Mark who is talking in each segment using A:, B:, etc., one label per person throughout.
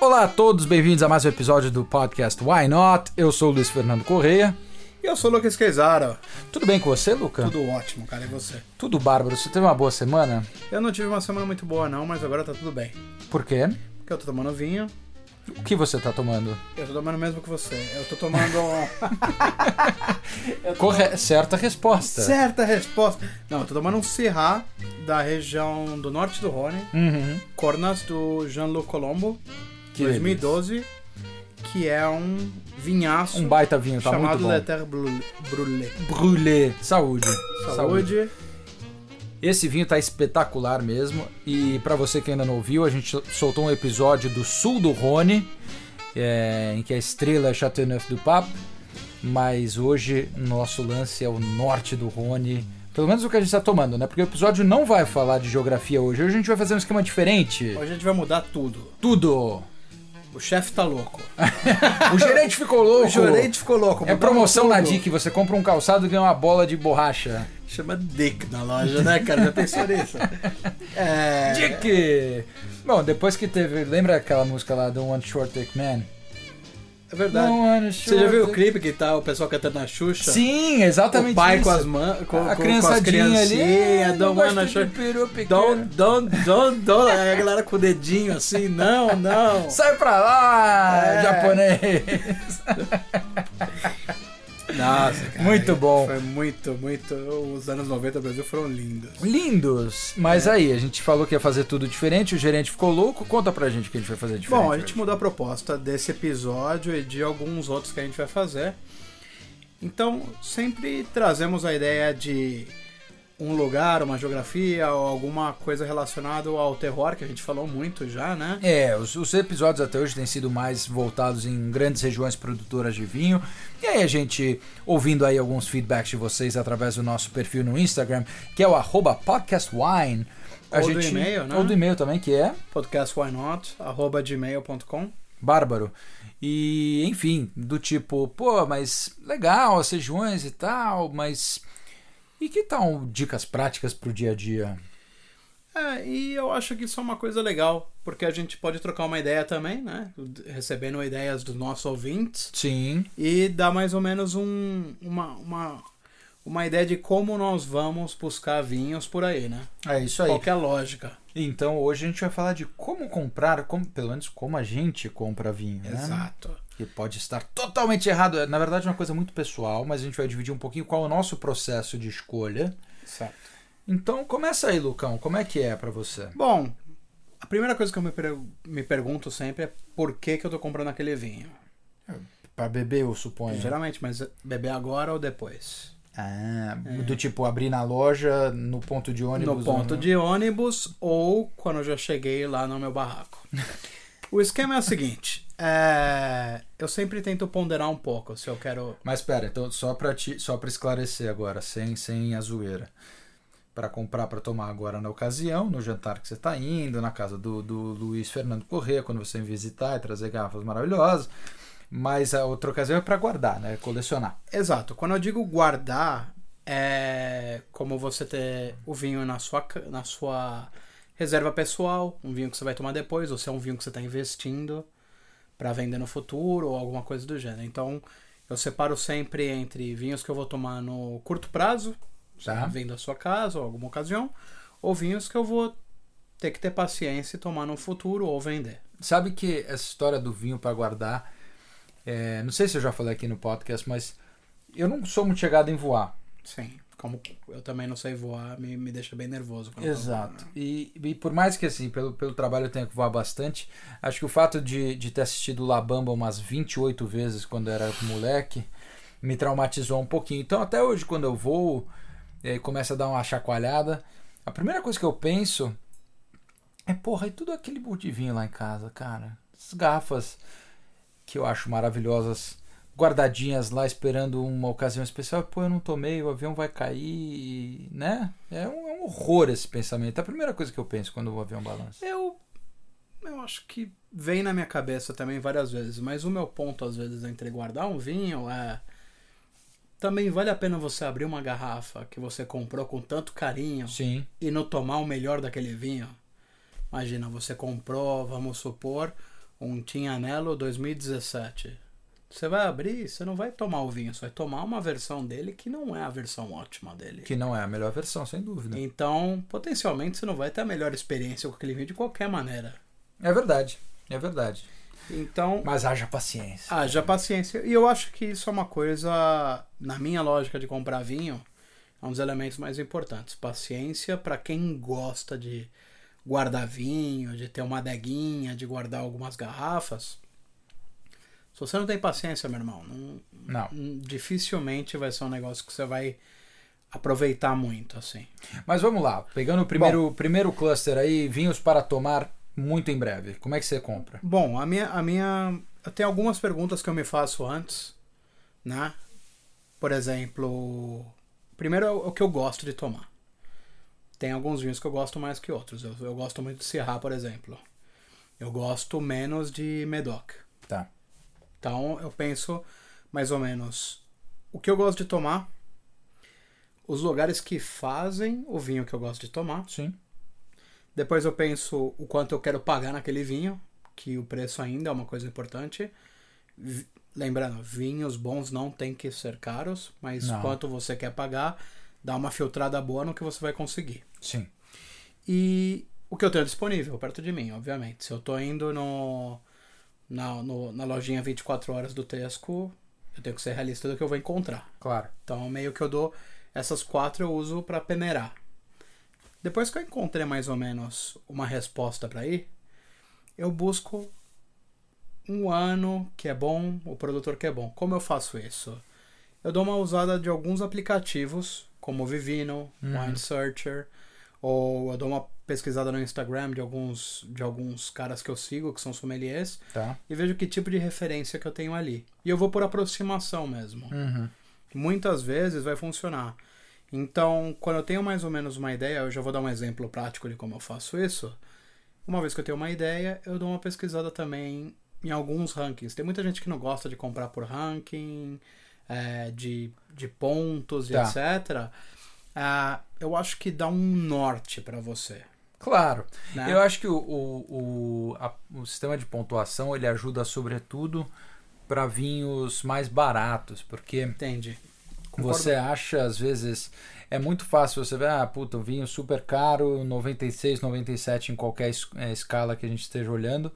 A: Olá a todos, bem-vindos a mais um episódio do podcast Why Not? Eu sou o Luiz Fernando Correia.
B: E eu sou o Lucas Quezaro.
A: Tudo bem com você, Luca?
B: Tudo ótimo, cara. E você?
A: Tudo bárbaro. Você teve uma boa semana?
B: Eu não tive uma semana muito boa, não, mas agora tá tudo bem.
A: Por quê?
B: Porque eu tô tomando vinho.
A: O que você tá tomando?
B: Eu tô tomando o mesmo que você. Eu tô tomando. eu tô...
A: Corre... Certa resposta.
B: Certa resposta. Não, eu tô tomando um Syrah da região do norte do Rhône.
A: Uhum.
B: Cornas do Jean-Luc Colombo,
A: Que
B: 2012. Que é um vinhaço
A: Um baita vinho, tá muito
B: chamado
A: bom.
B: Le Terre Brûlée. Brûlée.
A: Brûlé. Saúde.
B: Saúde.
A: Esse vinho tá espetacular mesmo. E pra você que ainda não ouviu, a gente soltou um episódio do sul do Rhône, é, em que a estrela é Châteauneuf-du-Pape. Mas hoje nosso lance é o norte do Rhône. Pelo menos o que a gente tá tomando, né? Porque o episódio não vai falar de geografia hoje. Hoje a gente vai fazer um esquema diferente.
B: Hoje a gente vai mudar tudo.
A: Tudo!
B: O chefe tá louco.
A: O gerente ficou louco.
B: O gerente ficou louco.
A: É promoção na. DIC, você compra um calçado e ganha uma bola de borracha.
B: Chama Dick na loja, né, cara? Já pensou nisso? É...
A: DIC! Bom, depois que teve. Lembra aquela música lá do One Short Dick Man?
B: É verdade. Você já viu o clipe que tá o pessoal cantando na Xuxa?
A: Sim, exatamente
B: O pai
A: isso.
B: com as mãos, com,
A: a
B: com,
A: criançadinha
B: com as
A: ali. não
B: don't wanna show. Don't, don't, don't, don't. Aí a galera com o dedinho assim, não, não.
A: Sai pra lá,
B: É.
A: japonês!
B: Nossa, cara.
A: Muito bom.
B: Foi muito, muito. Os anos 90 do Brasil foram lindos.
A: Lindos! Mas
B: É.
A: aí, a gente falou que ia fazer tudo diferente, o gerente ficou louco. Conta pra gente o que a gente vai fazer diferente.
B: Bom, a gente mudou a proposta desse episódio e de alguns outros que a gente vai fazer. Então, sempre trazemos a ideia de um lugar, uma geografia ou alguma coisa relacionada ao terror, que a gente falou muito já, né?
A: É, os, os episódios até hoje têm sido mais voltados em grandes regiões produtoras de vinho. E aí a gente, ouvindo aí alguns feedbacks de vocês através do nosso perfil no Instagram, que é o arroba podcastwine. a
B: Ou do
A: gente-
B: e-mail, né?
A: Ou do e-mail também, que é
B: podcastwhynot.gmail.com
A: bárbaro. E, enfim, do tipo, pô, mas legal as regiões e tal, mas... E que tal dicas práticas pro dia a dia?
B: É, e eu acho que isso é uma coisa legal, porque a gente pode trocar uma ideia também, né? Recebendo ideias dos nossos ouvintes.
A: Sim,
B: e dá mais ou menos um, uma, uma, uma ideia de como nós vamos buscar vinhos por aí, né?
A: é isso aí.
B: Qual que é a lógica?
A: Então hoje a gente vai falar de como comprar, como, pelo menos como a gente compra vinho, né?
B: Exato.
A: Que pode estar totalmente errado. Na verdade é uma coisa muito pessoal, mas a gente vai dividir um pouquinho qual é o nosso processo de escolha.
B: Certo.
A: Então começa aí, Lucão. Como é que é pra você?
B: Bom, a primeira coisa que eu me, per- me pergunto sempre é por que, que eu tô comprando aquele vinho.
A: Pra beber, eu suponho.
B: Geralmente, mas beber agora ou depois?
A: Ah, do tipo abrir na loja, no ponto de ônibus.
B: no ponto
A: no-
B: de ônibus ou quando eu já cheguei lá no meu barraco. o esquema é o seguinte: é, eu sempre tento ponderar um pouco se eu quero.
A: Mas pera, então só pra, ti, só pra esclarecer agora, sem, sem a zoeira. Pra comprar pra tomar agora na ocasião, no jantar que você tá indo, na casa do, do Luiz Fernando Corrêa, quando você visitar e trazer garrafas maravilhosas. Mas a outra ocasião é pra guardar, né? Colecionar.
B: Exato. Quando eu digo guardar, é como você ter o vinho na sua, na sua reserva pessoal, um vinho que você vai tomar depois, ou se é um vinho que você está investindo para vender no futuro ou alguma coisa do gênero. Então, eu separo sempre entre vinhos que eu vou tomar no curto prazo,
A: Tá.
B: vendo da sua casa ou alguma ocasião, ou vinhos que eu vou ter que ter paciência e tomar no futuro ou vender.
A: Sabe que essa história do vinho pra guardar, é, não sei se eu já falei aqui no podcast, mas eu não sou muito chegado em voar.
B: Sim. Como eu também não sei voar, me, me deixa bem nervoso. quando eu tô
A: Exato.
B: voando.
A: E, e por mais que assim, pelo, pelo trabalho eu tenha que voar bastante, acho que o fato de, de ter assistido La Bamba umas 28 vezes quando eu era moleque me traumatizou um pouquinho. Então até hoje quando eu voo e aí começa a dar uma chacoalhada, a primeira coisa que eu penso é, porra, e tudo aquele monte de vinho lá em casa, cara. Essas garrafas que eu acho maravilhosas, guardadinhas lá esperando uma ocasião especial. Pô, eu não tomei, o avião vai cair, né? É um, é um horror esse pensamento. É a primeira coisa que eu penso quando o avião balança.
B: Eu, eu acho que vem na minha cabeça também várias vezes, mas o meu ponto às vezes entre guardar um vinho é também vale a pena você abrir uma garrafa que você comprou com tanto carinho
A: Sim.
B: e não tomar o melhor daquele vinho. Imagina, você comprou, vamos supor, um Tinhanello 2017. Você vai abrir, você não vai tomar o vinho, você vai tomar uma versão dele que não é a versão ótima dele.
A: Que não é a melhor versão, sem dúvida.
B: Então, potencialmente, você não vai ter a melhor experiência com aquele vinho de qualquer maneira.
A: É verdade, é verdade.
B: Então,
A: Mas haja paciência.
B: haja paciência. E eu acho que isso é uma coisa, na minha lógica de comprar vinho, é um dos elementos mais importantes. Paciência para quem gosta de guardar vinho, de ter uma adeguinha, de guardar algumas garrafas. Se você não tem paciência, meu irmão, não,
A: Não.
B: não- dificilmente vai ser um negócio que você vai aproveitar muito, assim.
A: Mas vamos lá, pegando o primeiro, primeiro cluster aí, vinhos para tomar muito em breve. Como é que você compra?
B: Bom, a minha, a minha. Eu tenho algumas perguntas que eu me faço antes, né? Por exemplo, primeiro é o o que eu gosto de tomar. Tem alguns vinhos que eu gosto mais que outros. Eu, eu gosto muito de Syrah, por exemplo. Eu gosto menos de Medoc. Então eu penso mais ou menos o que eu gosto de tomar, os lugares que fazem o vinho que eu gosto de tomar.
A: Sim.
B: Depois eu penso o quanto eu quero pagar naquele vinho, que o preço ainda é uma coisa importante. Vi- Lembrando, vinhos bons não tem que ser caros, mas
A: Não.
B: quanto você quer pagar, dá uma filtrada boa no que você vai conseguir.
A: Sim.
B: E o que eu tenho disponível perto de mim, obviamente. Se eu tô indo no, na, no- na lojinha 24 horas do Tesco, eu tenho que ser realista do que eu vou encontrar.
A: Claro.
B: Então, meio que eu dou. Essas quatro eu uso para peneirar. Depois que eu encontrei mais ou menos uma resposta para ir, eu busco um ano que é bom, o produtor que é bom. Como eu faço isso? Eu dou uma usada de alguns aplicativos, como o Vivino,
A: Uhum.
B: Wine Searcher, ou eu dou uma pesquisada no Instagram de alguns, de alguns caras que eu sigo, que são sommeliers,
A: Tá.
B: e vejo que tipo de referência que eu tenho ali. E eu vou por aproximação mesmo
A: Uhum.
B: muitas vezes vai funcionar. Então, quando eu tenho mais ou menos uma ideia, eu já vou dar um exemplo prático de como eu faço isso. Uma vez que eu tenho uma ideia, eu dou uma pesquisada também em alguns rankings. Tem muita gente que não gosta de comprar por ranking, é, de, de pontos e
A: Tá.
B: etc. Ah, eu acho que dá um norte para você.
A: Claro.
B: Né?
A: Eu acho que o, o, o, a- o sistema de pontuação ele ajuda sobretudo para vinhos mais baratos, porque
B: Entende? Concordo.
A: você acha às vezes é muito fácil você ver, ah, puta, um vinho super caro, 96, 97 em qualquer eh, escala que a gente esteja olhando.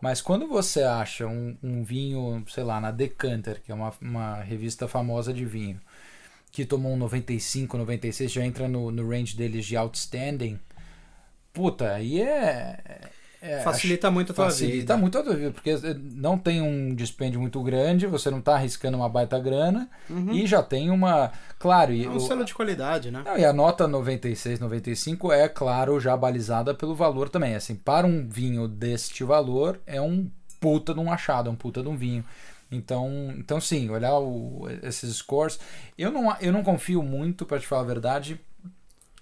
A: Mas quando você acha um, um vinho, sei lá, na Decanter, que é uma, uma revista famosa de vinho, que tomou um 95, 96, já entra no, no range deles de outstanding, puta, aí é. é
B: Facilita muito a tua
A: Facilita
B: vida.
A: muito a tua vida, porque não tem um dispêndio muito grande, você não está arriscando uma baita grana e já tem uma. Claro, e,
B: É um
A: o-
B: selo de qualidade, né?
A: não, e a nota 96, 95 é, claro, já balizada pelo valor também. Assim, para um vinho deste valor, é um puta de um achado, é um puta de um vinho. Então, então sim, olhar o- esses scores. Eu não, eu não confio muito, para te falar a verdade,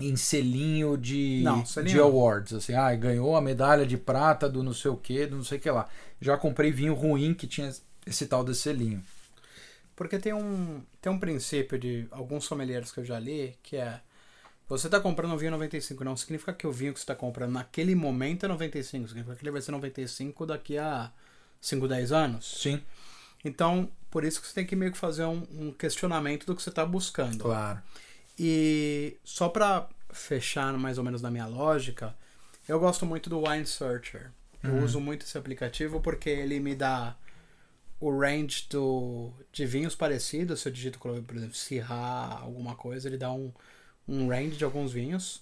A: em selinho de,
B: Não, selinho
A: de awards. Assim, ah, ganhou a medalha de prata do não sei o que, do não sei o que lá. Já comprei vinho ruim que tinha esse tal desse selinho.
B: Porque tem um, tem um princípio de alguns sommeliers que eu já li, que é você está comprando um vinho 95, não significa que o vinho que você está comprando naquele momento é 95, significa que ele vai ser 95 daqui a 5, 10 anos.
A: Sim,
B: Então, por isso que você tem que meio que fazer um, um questionamento do que você está buscando.
A: claro.
B: E só para fechar mais ou menos na minha lógica, eu gosto muito do Wine Searcher. Eu
A: Uhum.
B: uso muito esse aplicativo porque ele me dá o range do, de vinhos parecidos. Se eu digito, por exemplo, Syrah, alguma coisa, ele dá um, um range de alguns vinhos.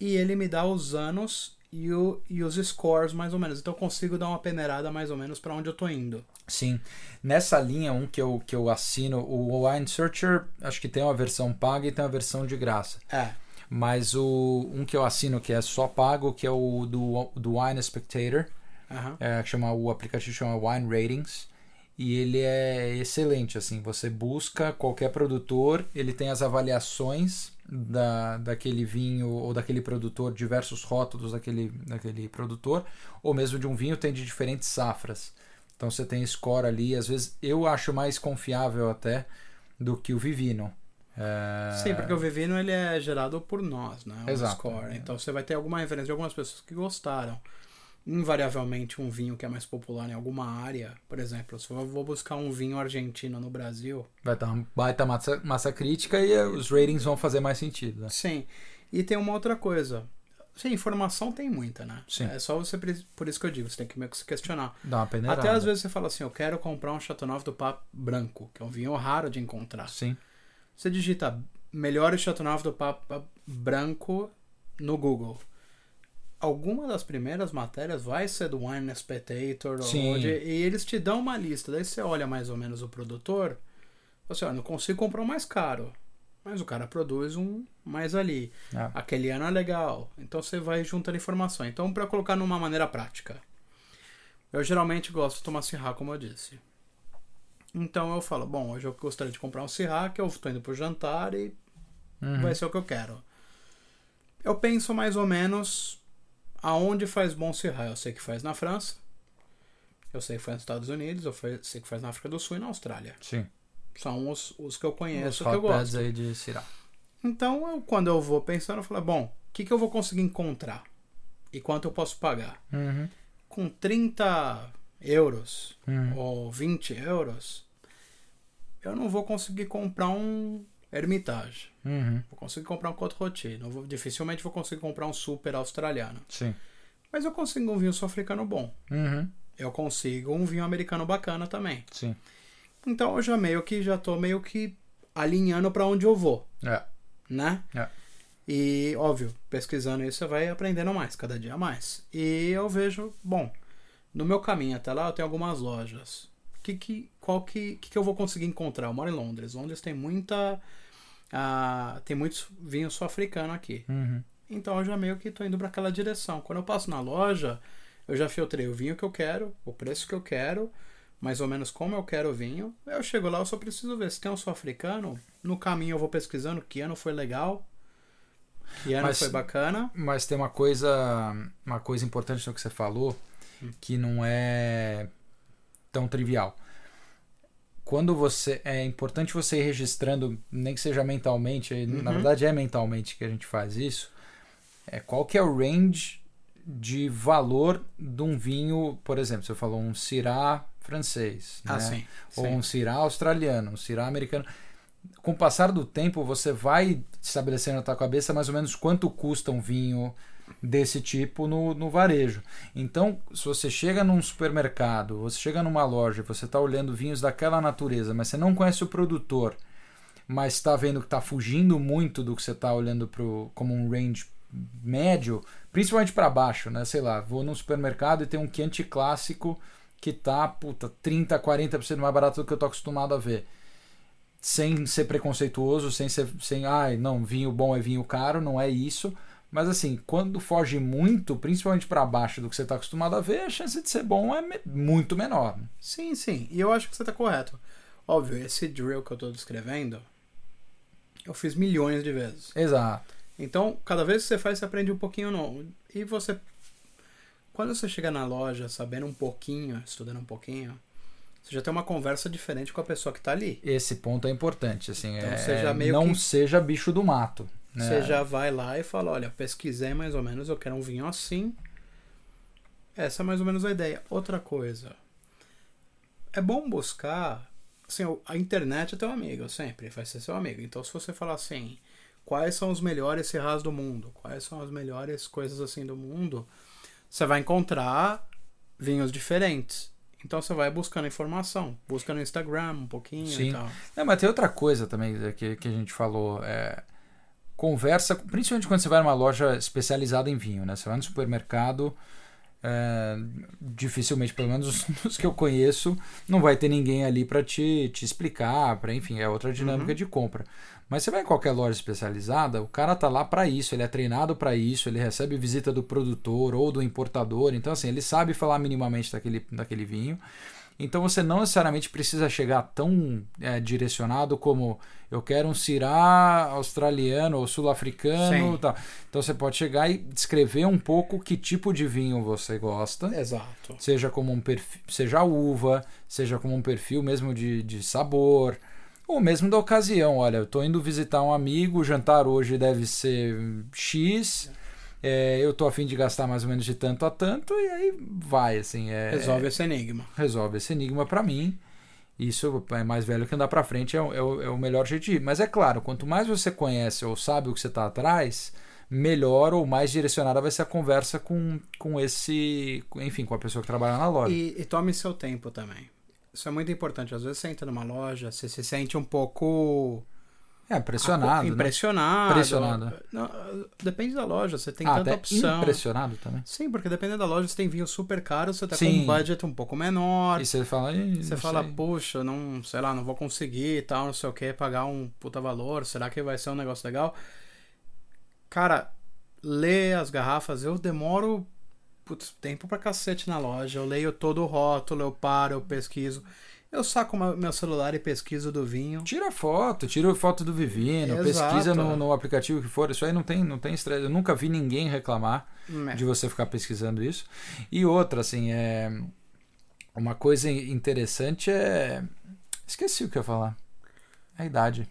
B: E ele me dá os anos e, o, e os scores mais ou menos. Então eu consigo dar uma peneirada mais ou menos para onde eu tô indo.
A: Sim. Nessa linha, um que eu, que eu assino, o Wine Searcher, acho que tem uma versão paga e tem uma versão de graça.
B: É,
A: Mas o um que eu assino que é só pago, que é o do, do Wine Spectator,
B: aham.
A: é, que chama, o aplicativo chama Wine Ratings. E ele é excelente, assim, você busca qualquer produtor, ele tem as avaliações da, daquele vinho ou daquele produtor, diversos rótulos daquele, daquele produtor, ou mesmo de um vinho tem de diferentes safras. Então você tem score ali, às vezes eu acho mais confiável até do que o Vivino. É,
B: Sim, porque o Vivino ele é gerado por nós, né? O
A: Exato.
B: score. Então você vai ter alguma referência de algumas pessoas que gostaram. Invariavelmente um vinho que é mais popular em alguma área. Por exemplo, se eu vou buscar um vinho argentino no Brasil.
A: Vai dar uma baita massa, massa crítica e eh, os ratings vão fazer mais sentido. Né?
B: Sim. E tem uma outra coisa. Sim, informação tem muita, né?
A: Sim.
B: É só você. Por isso que eu digo, você tem que meio que se questionar.
A: Dá uma peneirada.
B: Até às vezes você fala assim, eu quero comprar um Chateauneuf do Pape branco, que é um vinho raro de encontrar.
A: Sim.
B: Você digita melhores Chateauneuf do Pape branco no Google. Alguma das primeiras matérias vai ser do Wine Spectator
A: Sim.
B: ou de, e eles te dão uma lista. Daí você olha mais ou menos o produtor. Você olha, não consigo comprar um mais caro. Mas o cara produz um mais ali.
A: Ah,
B: Aquele ano é legal. Então você vai juntando informação. Então, para colocar numa maneira prática, eu geralmente gosto de tomar Syrah, como eu disse. Então eu falo, bom, hoje eu gostaria de comprar um Syrah, que eu estou indo pro jantar e
A: uhum.
B: vai ser o que eu quero. Eu penso mais ou menos aonde faz bom Syrah. Eu sei que faz na França, eu sei que faz nos Estados Unidos, eu sei que faz na África do Sul e na Austrália.
A: Sim.
B: São os, os que eu
A: Os
B: conheço, que eu gosto.
A: aí de Syrah.
B: Então, eu, quando eu vou pensando, eu falo, bom, o que, que eu vou conseguir encontrar? E quanto eu posso pagar?
A: Uhum.
B: Com 30 euros
A: Uhum.
B: ou 20 euros, eu não vou conseguir comprar um Hermitage.
A: Uhum.
B: Vou conseguir comprar um Côte Rôti. Não vou, dificilmente vou conseguir comprar um super australiano.
A: Sim.
B: Mas eu consigo um vinho sul-africano bom.
A: Uhum.
B: Eu consigo um vinho americano bacana também.
A: Sim.
B: Então eu já meio que já tô meio que alinhando para onde eu vou.
A: É.
B: né?
A: É.
B: E, óbvio, pesquisando isso, você vai aprendendo mais, cada dia mais. E eu vejo, bom, no meu caminho até lá, eu tenho algumas lojas. Que, que, qual que, que, que eu vou conseguir encontrar? Eu moro em Londres. Londres tem muita. ah, tem muitos vinhos sul-africanos aqui.
A: Uhum.
B: Então eu já meio que tô indo para aquela direção. Quando eu passo na loja, eu já filtrei o vinho que eu quero, o preço que eu quero, mais ou menos como eu quero o vinho. Eu chego lá, eu só preciso ver se tem um sul-africano. No caminho eu vou pesquisando que ano foi legal, que ano
A: Mas-
B: foi bacana.
A: Mas tem uma coisa, uma coisa importante no que você falou, que não é tão trivial. Quando você é importante você ir registrando, nem que seja mentalmente, na
B: Uhum.
A: verdade é mentalmente que a gente faz isso. É qual que é o range de valor de um vinho, por exemplo, você falou um Syrah francês,
B: Ah,
A: né?
B: sim.
A: ou
B: sim.
A: um Syrah australiano, um Syrah americano. Com o passar do tempo, você vai estabelecendo na tua cabeça mais ou menos quanto custa um vinho desse tipo no, no varejo. Então, se você chega num supermercado, você chega numa loja, você está olhando vinhos daquela natureza, mas você não conhece o produtor, mas está vendo que está fugindo muito do que você está olhando pro, como um range médio, principalmente para baixo, né? Sei lá, vou num supermercado e tem um Chianti clássico que tá, puta, 30, 40% mais barato do que eu tô acostumado a ver. Sem ser preconceituoso, sem ser, sem, ai, não, vinho bom é vinho caro, não é isso. Mas assim, quando foge muito, principalmente para baixo do que você tá acostumado a ver, a chance de ser bom é me- muito menor. né?
B: Sim, sim. E eu acho que você tá correto. Óbvio, esse drill que eu tô descrevendo, eu fiz milhões de vezes.
A: Exato.
B: Então, cada vez que você faz, você aprende um pouquinho novo. E você. Quando você chega na loja sabendo um pouquinho, estudando um pouquinho, você já tem uma conversa diferente com a pessoa que tá ali.
A: Esse ponto é importante, assim,
B: Então,
A: é,
B: seja meio
A: não
B: que-
A: seja bicho do mato. Né?
B: Você já vai lá e fala: olha, pesquisei mais ou menos, eu quero um vinho assim. Essa é mais ou menos a ideia. Outra coisa. É bom buscar. Assim, a internet é teu amigo, sempre vai ser seu amigo. Então, se você falar assim, quais são os melhores serras do mundo, quais são as melhores coisas assim do mundo, você vai encontrar vinhos diferentes. Então, você vai buscando informação. Busca no Instagram um pouquinho
A: Sim.
B: e tal.
A: É, mas tem outra coisa também que, que a gente falou. É, conversa, principalmente quando você vai numa loja especializada em vinho, né? Você vai no supermercado, é, dificilmente, pelo menos os, que eu conheço, não vai ter ninguém ali para te, te explicar, para enfim, é outra dinâmica
B: Uhum.
A: de compra. Mas você vai em qualquer loja especializada, o cara tá lá para isso, ele é treinado para isso, ele recebe visita do produtor ou do importador, então assim, ele sabe falar minimamente daquele, daquele vinho. Então você não necessariamente precisa chegar tão é, direcionado como eu quero um Syrah australiano ou sul-africano. Tá. Então você pode chegar e descrever um pouco que tipo de vinho você gosta.
B: Exato.
A: Seja como um perfil, seja a uva, seja como um perfil mesmo de, de sabor, ou mesmo da ocasião. Olha, eu estou indo visitar um amigo, o jantar hoje deve ser X, é, eu tô afim de gastar mais ou menos de tanto a tanto, e aí vai, assim. É,
B: Resolve esse enigma.
A: resolve esse enigma para mim. Isso é mais velho que andar para frente, é, o- é o- é o melhor jeito de ir. Mas é claro, quanto mais você conhece ou sabe o que você está atrás, melhor ou mais direcionada vai ser a conversa com, com esse. Enfim, com a pessoa que trabalha na loja.
B: E, e tome seu tempo também. Isso é muito importante. Às vezes você entra numa loja, você se sente um pouco
A: É, pressionado. né?
B: impressionado.
A: Pressionado.
B: Não, depende da loja, você tem
A: Ah,
B: tanta
A: até
B: opção.
A: impressionado também.
B: Sim, porque dependendo da loja, você tem vinho super caro, você tá com
A: Sim.
B: um budget um pouco menor.
A: E você fala. "Ih,
B: Você fala,
A: sei."
B: puxa, não, sei lá, não vou conseguir e tal, não sei o que, pagar um puta valor, será que vai ser um negócio legal? Cara, lê as garrafas, eu demoro putz, tempo pra cacete na loja, eu leio todo o rótulo, eu paro, eu pesquiso. Eu saco meu celular e pesquiso do vinho.
A: Tira foto, tira foto do Vivino,
B: Exato.
A: pesquisa no, no aplicativo que for. Isso aí não tem, não tem estresse. Eu nunca vi ninguém reclamar
B: É.
A: de você ficar pesquisando isso. E outra, assim, é. Uma coisa interessante é. Esqueci o que eu ia falar. A idade.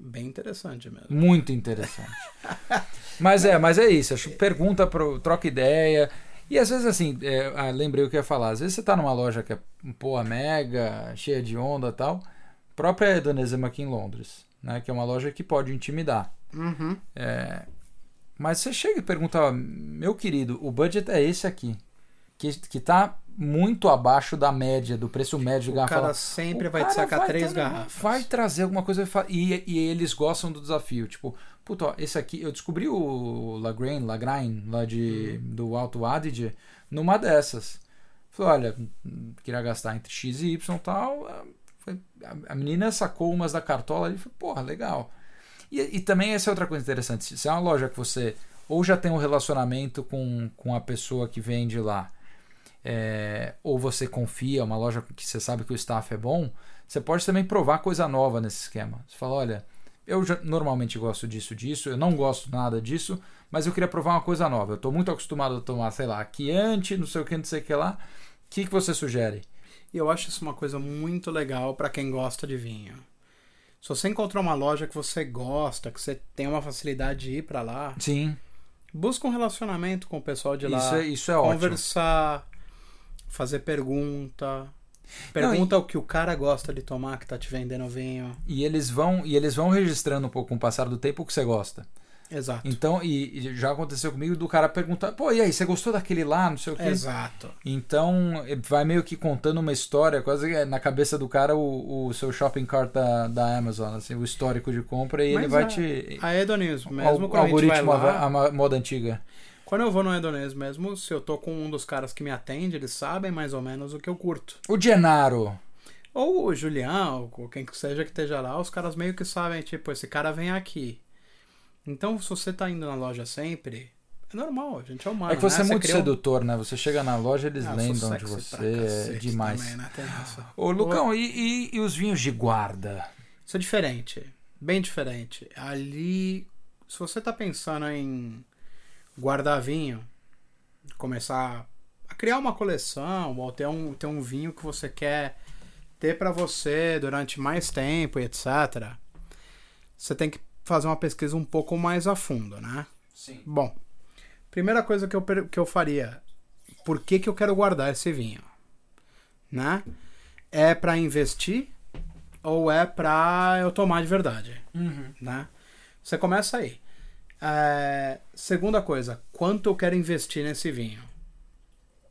B: Bem interessante mesmo.
A: Muito interessante. mas é, mas é isso. Pergunta, pro, troca ideia. E às vezes, assim, é, ah, lembrei o que eu ia falar. Às vezes você tá numa loja que é pô, mega, cheia de onda e tal. Própria Hedonism aqui em Londres, né? Que é uma loja que pode intimidar.
B: Uhum.
A: É, mas você chega e pergunta, meu querido, o budget é esse aqui. Que, que tá muito abaixo da média, do preço médio de
B: O
A: garrafa.
B: cara
A: Fala,
B: sempre
A: o
B: vai te
A: cara
B: sacar
A: vai
B: três
A: ter-
B: garrafas.
A: Vai trazer alguma coisa e, e eles gostam do desafio. Tipo, puta, ó, esse aqui, eu descobri o Lagrange, Lagrange lá de,
B: Uhum.
A: do Alto Adige numa dessas. Falei, olha, queria gastar entre X e Y e tal. ah, foi- A a menina sacou umas da cartola ali e falou, porra, legal. E, e também essa é outra coisa interessante. Se se é uma loja que você ou já tem um relacionamento com, com a pessoa que vende lá, é, ou você confia, uma loja que você sabe que o staff é bom, você pode também provar coisa nova nesse esquema. Você fala, olha, eu já, normalmente gosto disso, disso, eu não gosto nada disso, mas eu queria provar uma coisa nova. Eu estou muito acostumado a tomar, sei lá, Chianti, não sei o que, não sei o que lá. O que, que você sugere?
B: Eu acho isso uma coisa muito legal pra quem gosta de vinho. Se você encontrar uma loja que você gosta, que você tem uma facilidade de ir pra lá,
A: Sim,
B: busca um relacionamento com o pessoal de lá.
A: isso é, isso é ótimo.
B: conversar, fazer pergunta. Pergunta o que o cara gosta de tomar que tá te vendendo vinho.
A: E eles vão e eles vão registrando um pouco com o passar do tempo o que você gosta.
B: Exato.
A: Então, e, e já aconteceu comigo do cara perguntar, pô, e aí, você gostou daquele lá, não sei o quê?
B: Exato.
A: Então, vai meio que contando uma história, quase é na cabeça do cara o, o seu shopping cart da, da Amazon, assim, o histórico de compra, e
B: Mas
A: ele vai
B: a-
A: te.
B: A Hedonismo,
A: o
B: mesmo a vai
A: algoritmo,
B: lá,
A: a, a moda antiga.
B: Quando eu vou no Hedonismo mesmo, se eu tô com um dos caras que me atende, eles sabem mais ou menos o que eu curto.
A: O Genaro.
B: Ou o Julião, ou quem que seja que esteja lá, os caras meio que sabem, tipo, esse cara vem aqui. Então, se você tá indo na loja sempre, é normal, a gente é humano,
A: é que você
B: né?
A: é muito
B: um-
A: sedutor, né? Você chega na loja, eles
B: Ah,
A: lembram de você. É demais.
B: também, né?
A: Ô, Lucão, e, e- e os vinhos de guarda?
B: Isso é diferente. Bem diferente. Ali, se você tá pensando em guardar vinho, começar a criar uma coleção, ou ter um, ter um vinho que você quer ter pra você durante mais tempo e etc., você tem que fazer uma pesquisa um pouco mais a fundo, né?
A: Sim.
B: Bom, primeira coisa que eu, que eu faria, por que, que eu quero guardar esse vinho? Né? É pra investir ou é pra eu tomar de verdade?
A: Uhum.
B: Né? Você começa aí. É, segunda coisa, quanto eu quero investir nesse vinho?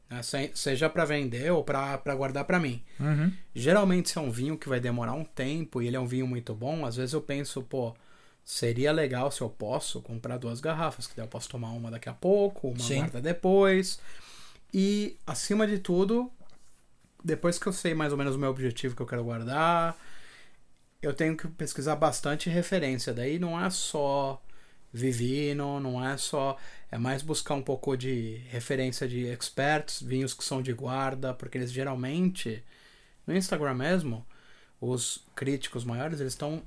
B: Né? Se- Seja pra vender ou pra pra guardar pra mim.
A: Uhum.
B: Geralmente, se é um vinho que vai demorar um tempo e ele é um vinho muito bom, às vezes eu penso, pô, seria legal se eu posso comprar duas garrafas, que daí eu posso tomar uma daqui a pouco, uma
A: Sim.
B: guarda depois. E, acima de tudo, depois que eu sei mais ou menos o meu objetivo que eu quero guardar, eu tenho que pesquisar bastante referência. Daí não é só Vivino, não é só. É mais buscar um pouco de referência de experts, vinhos que são de guarda, porque eles geralmente, no Instagram mesmo, os críticos maiores, eles estão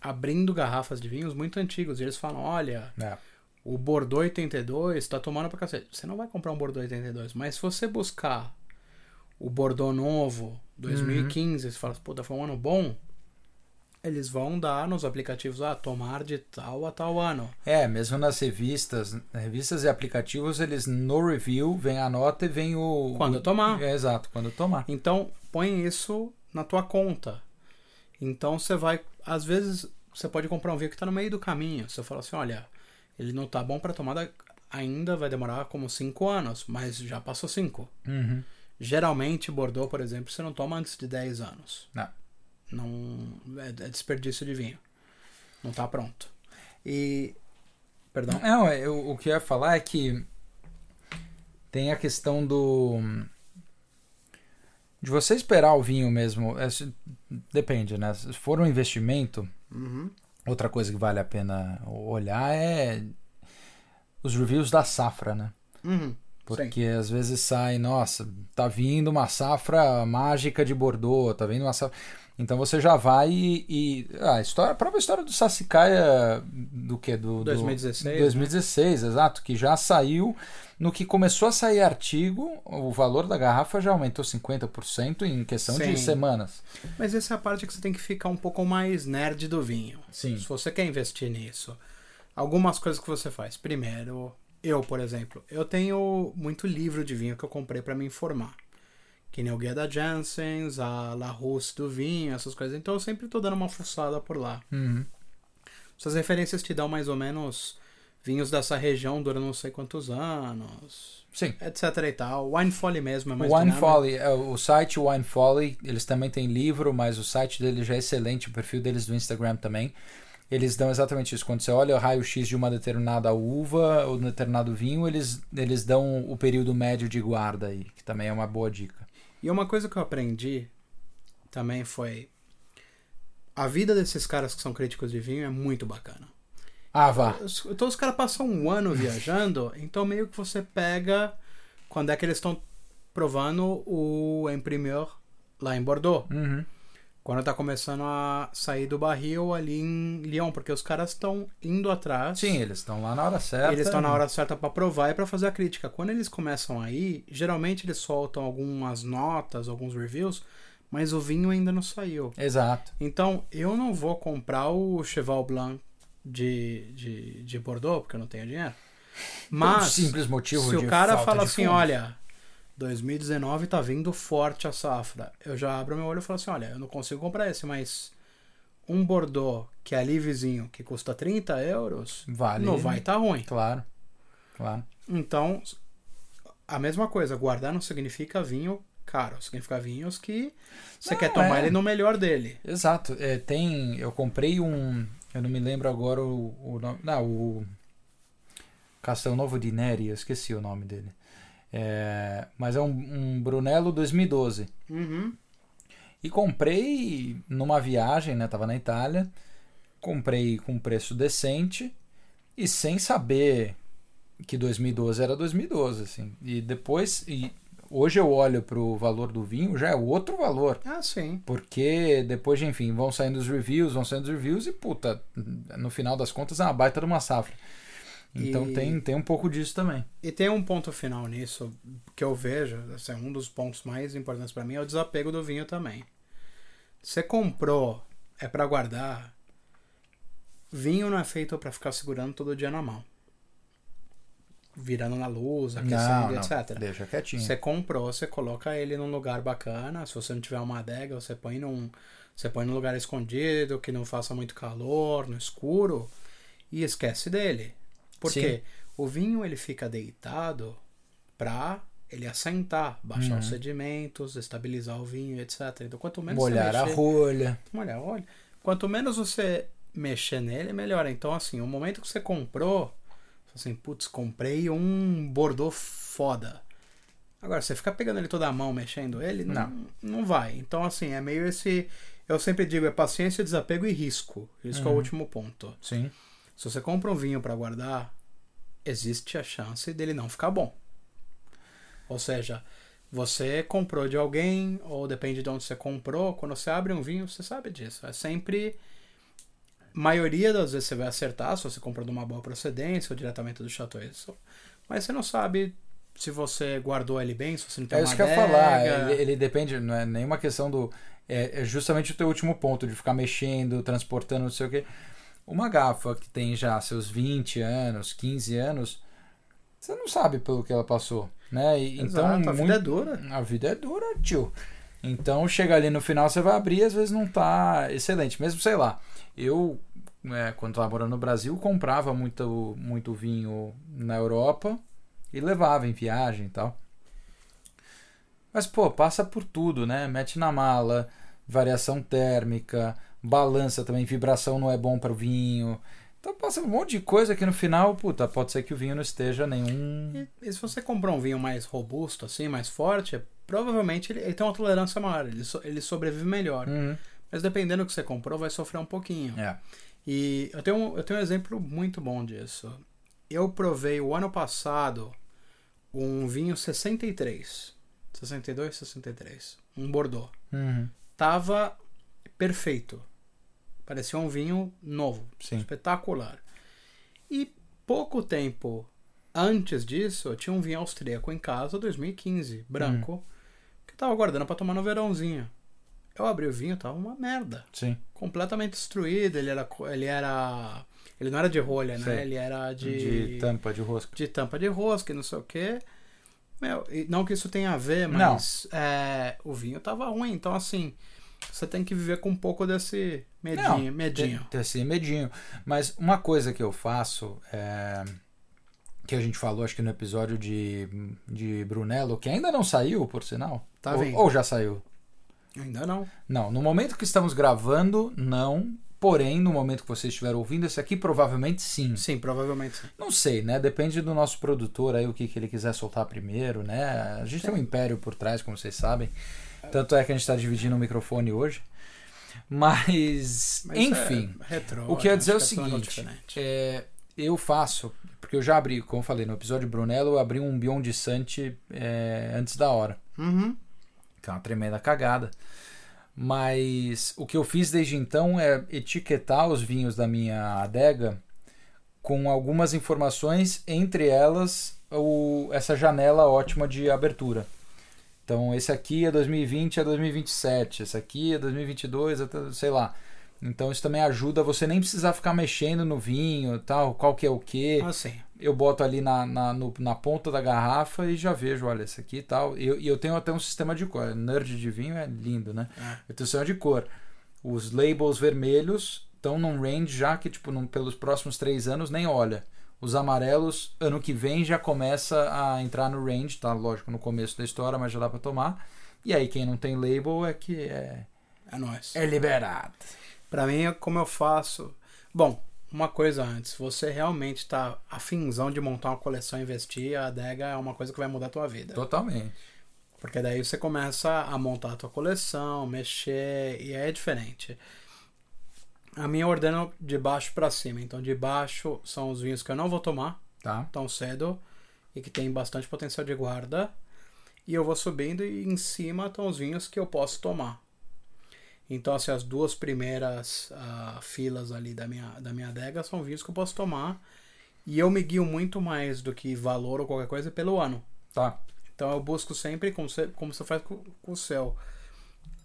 B: abrindo garrafas de vinhos muito antigos. E eles falam: olha,
A: É.
B: o Bordeaux 82 tá tomando pra cacete. Você não vai comprar um Bordeaux 82, mas se você buscar o Bordeaux novo, 2015, você fala, puta, foi um ano bom, eles vão dar nos aplicativos a ah, tomar de tal a tal ano.
A: É, mesmo nas revistas, revistas e aplicativos, eles no review vem a nota e vem o
B: quando
A: o,
B: tomar.
A: É, exato, quando tomar.
B: Então, põe isso na tua conta. Então você vai, às vezes você pode comprar um vinho que está no meio do caminho. Você fala assim, olha, ele não tá bom para tomada ainda, vai demorar como 5 anos, mas já passou 5.
A: Uhum.
B: Geralmente, Bordeaux, por exemplo, você não toma antes de 10 anos.
A: Não.
B: Não é, é desperdício de vinho. Não tá pronto. E perdão.
A: Não, eu, o que eu ia falar é que tem a questão do de você esperar o vinho mesmo. É, depende, né? Se for um investimento,
B: uhum.
A: outra coisa que vale a pena olhar é os reviews da safra, né?
B: Uhum.
A: Porque Sim. às vezes sai, nossa, tá vindo uma safra mágica de Bordeaux, tá vindo uma safra. Então você já vai e. e ah, a, história, a própria história do Sassicaia do que? Do,
B: 2016.
A: Do 2016, né? exato, que já saiu. No que começou a sair artigo, o valor da garrafa já aumentou 50% em questão Sim. de semanas.
B: Mas essa é a parte que você tem que ficar um pouco mais nerd do vinho.
A: Sim.
B: Se você quer investir nisso. Algumas coisas que você faz. Primeiro, eu, por exemplo, eu tenho muito livro de vinho que eu comprei para me informar que nem o Guia da Janssens, a La Rousse do vinho, essas coisas. Então eu sempre tô dando uma fuçada por lá.
A: Uhum.
B: Essas referências te dão mais ou menos vinhos dessa região durante não sei quantos anos.
A: Sim.
B: Etc e tal. Wine Folly mesmo é mais
A: Wine Folly, é, o site Wine Folly, eles também têm livro, mas o site deles já é excelente, o perfil deles do Instagram também. Eles dão exatamente isso. Quando você olha o raio-x de uma determinada uva ou de um determinado vinho, eles, eles dão o período médio de guarda aí, que também é uma boa dica.
B: E uma coisa que eu aprendi também foi. A vida desses caras que são críticos de vinho é muito bacana.
A: Ah, vá.
B: Então os caras passam um ano viajando, então meio que você pega quando é que eles estão provando o Imprimeur lá em Bordeaux.
A: Uhum.
B: Quando tá começando a sair do barril ali em Lyon, porque os caras estão indo atrás.
A: Sim, eles estão lá na hora certa.
B: Eles estão na hora certa para provar e para fazer a crítica. Quando eles começam aí, geralmente eles soltam algumas notas, alguns reviews, mas o vinho ainda não saiu.
A: Exato.
B: Então, eu não vou comprar o Cheval Blanc de, de, de Bordeaux, porque eu não tenho dinheiro. Mas,
A: um simples motivo
B: se o cara fala assim, olha, 2019 tá vindo forte a safra. Eu já abro meu olho e falo assim: olha, eu não consigo comprar esse, mas um Bordeaux que é ali vizinho, que custa 30 euros,
A: vale.
B: não vai estar tá ruim.
A: Claro. Claro.
B: Então, a mesma coisa, guardar não significa vinho caro, significa vinhos que você não, quer tomar é. ele no melhor dele.
A: Exato. É, tem. Eu comprei um. Eu não me lembro agora o, o nome. Não, o. Castelo Novo de Neri, eu esqueci o nome dele. É, mas é um, um Brunello 2012.
B: Uhum.
A: E comprei numa viagem, né? Tava na Itália. Comprei com preço decente e sem saber que 2012 era 2012, assim. E depois, e hoje eu olho pro valor do vinho, já é outro valor.
B: Ah, sim.
A: Porque depois, enfim, vão saindo os reviews, vão saindo os reviews e, puta, no final das contas é uma baita de uma safra. Então e... tem, tem um pouco disso também.
B: E tem um ponto final nisso que eu vejo, assim, um dos pontos mais importantes para mim é o desapego do vinho também. Você comprou, é para guardar. Vinho não é feito para ficar segurando todo dia na mão. Virando na luz, aquecendo, não, etc.
A: Deixa quietinho.
B: Você comprou, você coloca ele num lugar bacana. Se você não tiver uma adega, você põe num, você põe num lugar escondido, que não faça muito calor, no escuro, e esquece dele. Porque Sim. o vinho ele fica deitado para ele assentar, baixar uhum. os sedimentos, estabilizar o vinho, etc. Então, quanto menos
A: molhar
B: você mexer,
A: a rolha,
B: molhar a rolha, quanto menos você mexer nele, melhor. Então, assim, o momento que você comprou, assim, putz, comprei um Bordeaux foda. Agora, você ficar pegando ele toda a mão, mexendo ele, não, não, não vai. Então, assim, é meio esse. Eu sempre digo, é paciência, desapego e risco. Isso uhum. é o último ponto.
A: Sim.
B: Se você compra um vinho para guardar, existe a chance dele não ficar bom. Ou seja, você comprou de alguém, ou depende de onde você comprou, quando você abre um vinho, você sabe disso. É sempre. maioria das vezes você vai acertar se você comprou de uma boa procedência ou diretamente do Chateau. Mas você não sabe se você guardou ele bem, se você não tem
A: é
B: uma
A: isso que eu ia falar. Ele, ele, depende, não é nenhuma questão do é, é justamente o teu último ponto, de ficar mexendo, transportando, não sei o quê. Uma garrafa que tem já seus 20 anos, 15 anos, você não sabe pelo que ela passou, né? E,
B: Exato,
A: então,
B: a vida
A: muito-
B: é dura.
A: A vida é dura, tio. Então chega ali no final, você vai abrir às vezes não tá excelente. Mesmo, sei lá, eu, é, quando tava morando no Brasil, comprava muito, muito vinho na Europa e levava em viagem e tal. Mas, pô, passa por tudo, né? Mete na mala, variação térmica, balança também, vibração não é bom para o vinho. Então passa um monte de coisa que no final, puta, pode ser que o vinho não esteja nenhum.
B: E, e se você comprar um vinho mais robusto, assim, mais forte, provavelmente ele, ele tem uma tolerância maior, ele, so- ele sobrevive melhor.
A: Uhum.
B: Mas dependendo do que você comprou, vai sofrer um pouquinho.
A: É.
B: E eu tenho, um- eu tenho um exemplo muito bom disso. Eu provei o ano passado um vinho 63. 62, 63. Um Bordeaux.
A: Uhum.
B: Tava perfeito. Parecia um vinho novo.
A: Sim.
B: Espetacular. E pouco tempo antes disso, eu tinha um vinho austríaco em casa, 2015, branco, que eu tava guardando pra tomar no verãozinho. Eu abri o vinho, tava uma merda
A: Sim.
B: completamente destruído. Ele era. Ele era. Ele não era de rolha, né?
A: Sei.
B: Ele era
A: De,
B: de.
A: tampa de rosca.
B: de tampa de rosca e não sei o quê. Meu, não que isso tenha a ver, mas é, o vinho tava ruim. Então, assim, você tem que viver com um pouco desse medinho. medinho.
A: Ter, ter esse medinho. Mas uma coisa que eu faço é. Que a gente falou, acho que no episódio de, de Brunello, que ainda não saiu, por sinal.
B: Tá
A: ou, ou já saiu?
B: Ainda não.
A: Não, no momento que estamos gravando, não. Porém, no momento que você estiver ouvindo esse aqui, provavelmente sim.
B: Sim, provavelmente sim.
A: Não sei, né? Depende do nosso produtor aí, o que, que ele quiser soltar primeiro, né? A gente tem um império por trás, como vocês sabem. Tanto é que a gente está dividindo o microfone hoje. Mas,
B: Mas
A: enfim.
B: é retrô,
A: o que eu ia
B: acho
A: dizer é o seguinte: é, eu faço, porque eu já abri, como eu falei no episódio Brunello, eu abri um Beyond Sante é, antes da hora.
B: Uhum.
A: Que é uma tremenda cagada. Mas o que eu fiz desde então é etiquetar os vinhos da minha adega com algumas informações, entre elas o, essa janela ótima de abertura. Então, esse aqui é 2020 a 2027, esse aqui é 2022, até, sei lá. Então, isso também ajuda você nem precisar ficar mexendo no vinho, tal, qual que é o que
B: Assim.
A: eu boto ali na, na, no- na ponta da garrafa e já vejo, olha, esse aqui e tal. E eu, eu tenho até um sistema de cor. Nerd de vinho é lindo, né?
B: É.
A: Eu tenho um sistema de cor. Os labels vermelhos estão num range já que, tipo, num- pelos próximos três anos nem olha. Os amarelos, ano que vem, já começa a entrar no range, tá? Lógico, no começo da história, mas já dá pra tomar. E aí, quem não tem label é que é,
B: É nóis.
A: é liberado.
B: Pra mim, como eu faço. Bom, uma coisa antes. Você realmente tá afinzão de montar uma coleção e investir, a adega é uma coisa que vai mudar a tua vida.
A: Totalmente.
B: Porque daí você começa a montar a tua coleção, mexer, e aí é diferente. A minha eu ordeno de baixo pra cima. Então, de baixo são os vinhos que eu não vou tomar
A: Tá?
B: tão cedo e que tem bastante potencial de guarda. E eu vou subindo e em cima estão os vinhos que eu posso tomar. Então, assim, as duas primeiras ah, filas ali da minha, da minha adega são vinhos que eu posso tomar. E eu me guio muito mais do que valor ou qualquer coisa pelo ano.
A: Tá.
B: Então eu busco sempre, como você, como você faz com, com o seu.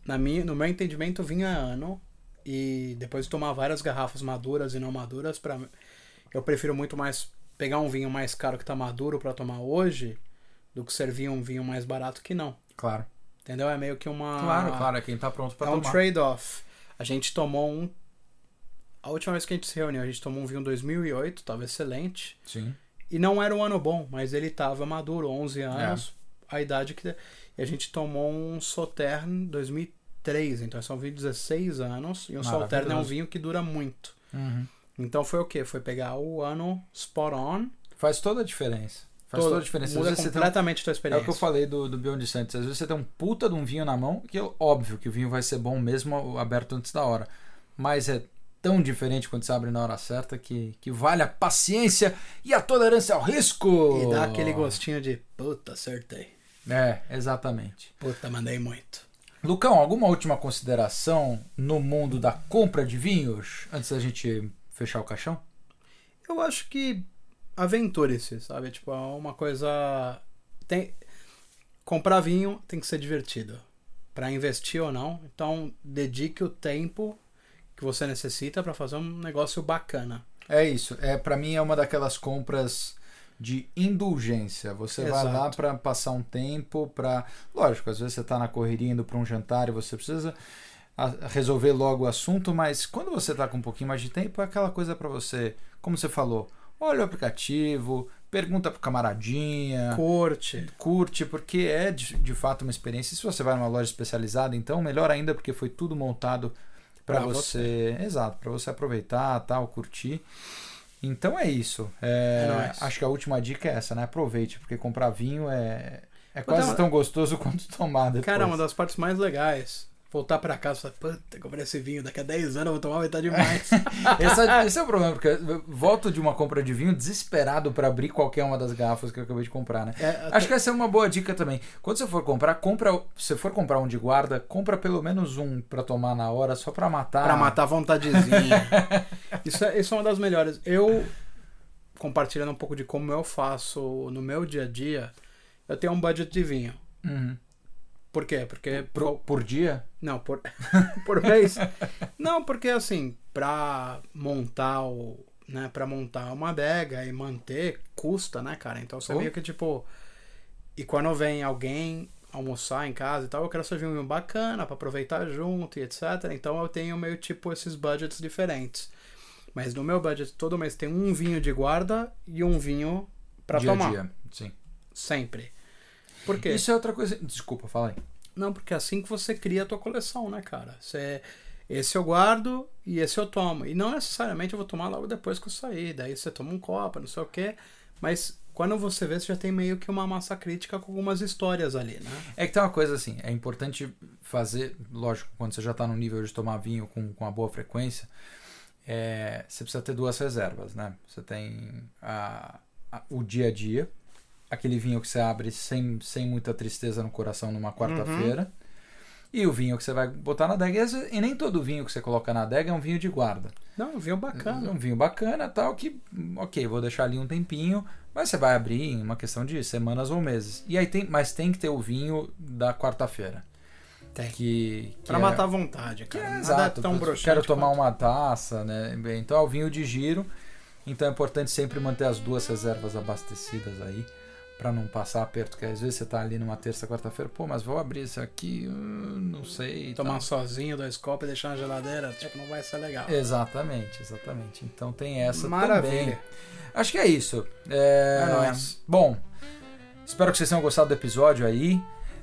B: Na minha, no meu entendimento, vinho é ano. E depois de tomar várias garrafas maduras e não maduras, pra, eu prefiro muito mais pegar um vinho mais caro que tá maduro para tomar hoje do que servir um vinho mais barato que não.
A: Claro.
B: Entendeu? É meio que uma.
A: Claro, claro. É quem tá pronto pra
B: É um
A: tomar.
B: trade-off. A gente tomou um. A última vez que a gente se reuniu, a gente tomou um vinho em 2008, tava excelente.
A: Sim.
B: E não era um ano bom, mas ele tava maduro, 11
A: É.
B: anos, a idade que. E a gente tomou um Sautern 2003, então são 16 anos, e um Sautern é um vinho que dura muito.
A: Uhum.
B: Então foi o quê? Foi pegar o ano spot on,
A: Faz toda a diferença. Faz toda, a diferença.
B: Muda
A: um-
B: completamente a tua
A: É
B: experiência.
A: o que eu falei do, do Beyond Santos. Às vezes você tem um puta de um vinho na mão, que é óbvio que o vinho vai ser bom mesmo aberto antes da hora. Mas é tão diferente quando você abre na hora certa que, que vale a paciência e a tolerância ao risco.
B: E dá aquele gostinho de puta, acertei.
A: É, exatamente.
B: Puta, mandei muito.
A: Lucão, alguma última consideração no mundo da compra de vinhos antes da gente fechar o caixão?
B: Eu acho que aventure-se, sabe? Tipo, é uma coisa. Tem... Comprar vinho tem que ser divertido. para investir ou não. Então, dedique o tempo que você necessita para fazer um negócio bacana.
A: É isso. É para mim é uma daquelas compras de indulgência. Você vai lá
B: Exato.
A: para passar um tempo, para, lógico, às vezes você está na correria indo para um jantar e você precisa a- resolver logo o assunto, mas quando você está com um pouquinho mais de tempo, é aquela coisa para você, como você falou, olha o aplicativo, pergunta pro camaradinha,
B: Curte.
A: curte, porque é de, de fato uma experiência. Se você vai numa loja especializada, então melhor ainda, porque foi tudo montado para
B: Pra
A: você, exato, para você aproveitar, tal, curtir. Então é isso. É,
B: É
A: acho que a última dica é essa, né? Aproveite, porque comprar vinho é, é quase tão gostoso quanto tomar depois.
B: Cara, uma das partes mais legais. Voltar pra casa e falar, puta, comprei esse vinho, daqui a 10 anos eu vou tomar, estar demais.
A: esse, é, esse é o problema, porque eu volto de uma compra de vinho desesperado para abrir qualquer uma das garrafas que eu acabei de comprar, né?
B: É,
A: Acho que essa é uma boa dica também. Quando você for comprar, compra. Se for comprar um de guarda, compra pelo menos um pra tomar na hora, só pra matar.
B: Pra matar a vontadezinha. isso, é, isso é uma das melhores. Eu, compartilhando um pouco de como eu faço no meu dia a dia, eu tenho um budget de vinho.
A: Uhum.
B: Por quê? Porque.
A: Por, por dia?
B: Não, por, por mês. Não, porque assim, pra montar o. Né, pra montar uma adega e manter, custa, né, cara? Então você
A: Oh.
B: meio que tipo. E quando vem alguém almoçar em casa e tal, eu quero servir um vinho bacana pra aproveitar junto e etc. Então eu tenho meio tipo esses budgets diferentes. Mas no meu budget todo mês tem um vinho de guarda e um vinho pra
A: dia
B: tomar.
A: dia. Sim.
B: Sempre. Por quê?
A: Isso é outra coisa. Desculpa, fala aí.
B: Não, porque é assim que você cria a tua coleção, né, cara? Você, esse eu guardo e esse eu tomo. E não necessariamente eu vou tomar logo depois que eu sair. Daí você toma um copo, não sei o quê. Mas quando você vê, você já tem meio que uma massa crítica com algumas histórias ali, né?
A: É que tem uma coisa assim, é importante fazer, lógico, quando você já tá no nível de tomar vinho com, com uma boa frequência, é, você precisa ter duas reservas, né? Você tem a, a- o dia a dia, aquele vinho que você abre sem, sem muita tristeza no coração numa quarta-feira, e o vinho que você vai botar na adega. E, nem todo vinho que você coloca na adega é um vinho de guarda.
B: Não, um vinho
A: É
B: bacana.
A: um vinho bacana tal, que, ok, vou deixar ali um tempinho, mas você vai abrir em uma questão de semanas ou meses. E aí tem, mas tem que ter o vinho da quarta-feira.
B: Tem.
A: Que, que
B: Pra
A: é-
B: matar a vontade,
A: que
B: cara.
A: é,
B: Nada
A: exato.
B: tão
A: eu
B: broxante
A: quero tomar
B: quanto-
A: uma taça, né? Então é o vinho de giro. Então é importante sempre manter as duas reservas abastecidas aí. Pra não passar aperto, que às vezes você tá ali numa terça, quarta-feira, pô, mas vou abrir esse aqui, hum, não sei.
B: Tomar sozinho, dois copos e deixar na geladeira, tipo, não vai ser legal.
A: Exatamente, exatamente. Então tem essa também.
B: Maravilha.
A: Acho que é isso. É...
B: É nóis.
A: Bom, espero que vocês tenham gostado do episódio aí.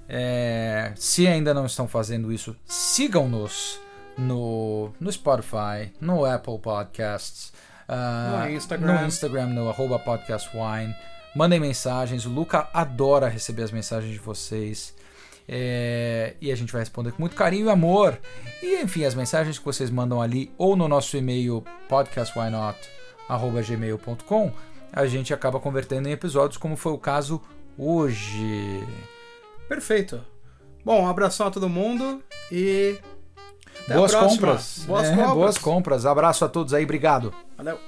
A: É, Se ainda não estão fazendo isso, sigam-nos no, no Spotify, no Apple Podcasts, ah,
B: No Instagram.
A: no Instagram, no arroba podcastwine. Mandem mensagens. O Luca adora receber as mensagens de vocês. É, e a gente vai responder com muito carinho e amor. E enfim, as mensagens que vocês mandam ali ou no nosso e-mail podcastwhynot@gmail.com, a gente acaba convertendo em episódios, como foi o caso hoje.
B: Perfeito. Bom, um abração a todo mundo e.
A: Boas compras.
B: Boas
A: É,
B: compras.
A: boas compras. Abraço a todos aí, obrigado.
B: Valeu.